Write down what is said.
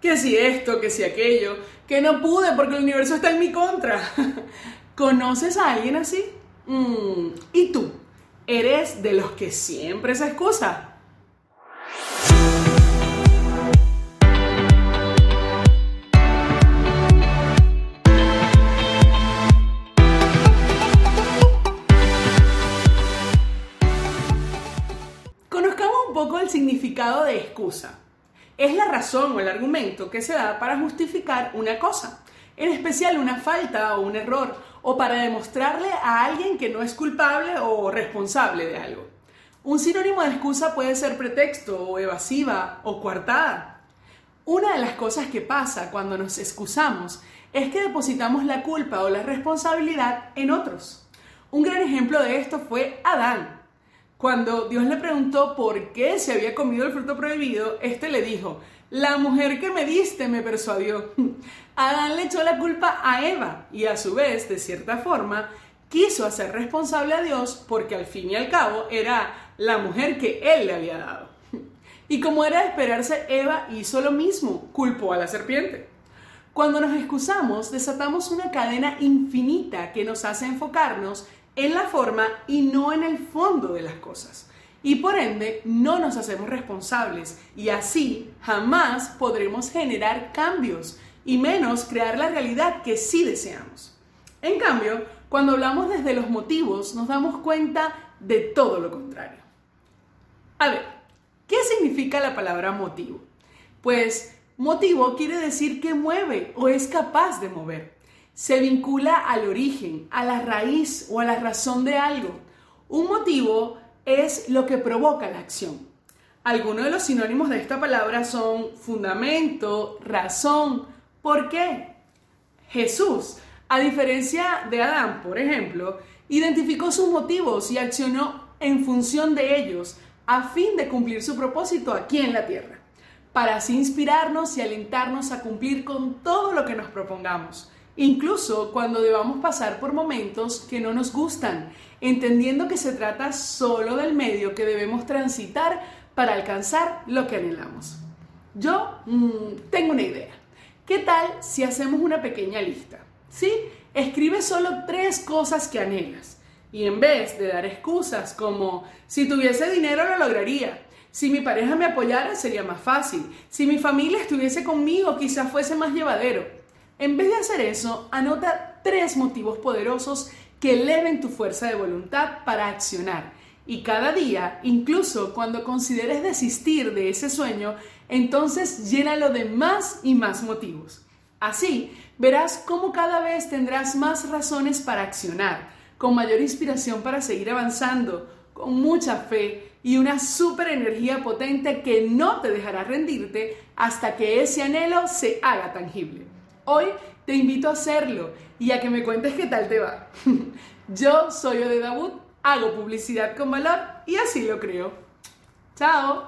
Que si esto, que si aquello, que no pude porque el universo está en mi contra. ¿Conoces a alguien así? Mm, ¿Y tú? ¿Eres de los que siempre se excusa? Conozcamos un poco el significado de excusa. Es la razón o el argumento que se da para justificar una cosa, en especial una falta o un error, o para demostrarle a alguien que no es culpable o responsable de algo. Un sinónimo de excusa puede ser pretexto o evasiva o coartada. Una de las cosas que pasa cuando nos excusamos es que depositamos la culpa o la responsabilidad en otros. Un gran ejemplo de esto fue Adán, cuando Dios le preguntó por qué se había comido el fruto prohibido, este le dijo, la mujer que me diste me persuadió. Adán le echó la culpa a Eva y a su vez, de cierta forma, quiso hacer responsable a Dios porque al fin y al cabo era la mujer que él le había dado. Y como era de esperarse, Eva hizo lo mismo, culpó a la serpiente. Cuando nos excusamos, desatamos una cadena infinita que nos hace enfocarnos en la forma y no en el fondo de las cosas. Y por ende no nos hacemos responsables y así jamás podremos generar cambios y menos crear la realidad que sí deseamos. En cambio, cuando hablamos desde los motivos nos damos cuenta de todo lo contrario. A ver, ¿qué significa la palabra motivo? Pues motivo quiere decir que mueve o es capaz de mover se vincula al origen, a la raíz o a la razón de algo. Un motivo es lo que provoca la acción. Algunos de los sinónimos de esta palabra son fundamento, razón. ¿Por qué? Jesús, a diferencia de Adán, por ejemplo, identificó sus motivos y accionó en función de ellos a fin de cumplir su propósito aquí en la tierra, para así inspirarnos y alentarnos a cumplir con todo lo que nos propongamos incluso cuando debamos pasar por momentos que no nos gustan, entendiendo que se trata solo del medio que debemos transitar para alcanzar lo que anhelamos. Yo mm, tengo una idea. ¿Qué tal si hacemos una pequeña lista? ¿Sí? Escribe solo tres cosas que anhelas. Y en vez de dar excusas como si tuviese dinero lo lograría, si mi pareja me apoyara sería más fácil, si mi familia estuviese conmigo quizás fuese más llevadero, en vez de hacer eso, anota tres motivos poderosos que eleven tu fuerza de voluntad para accionar. Y cada día, incluso cuando consideres desistir de ese sueño, entonces llénalo de más y más motivos. Así, verás cómo cada vez tendrás más razones para accionar, con mayor inspiración para seguir avanzando, con mucha fe y una super energía potente que no te dejará rendirte hasta que ese anhelo se haga tangible. Hoy te invito a hacerlo y a que me cuentes qué tal te va. Yo soy Ode Wood, hago publicidad con valor y así lo creo. Chao.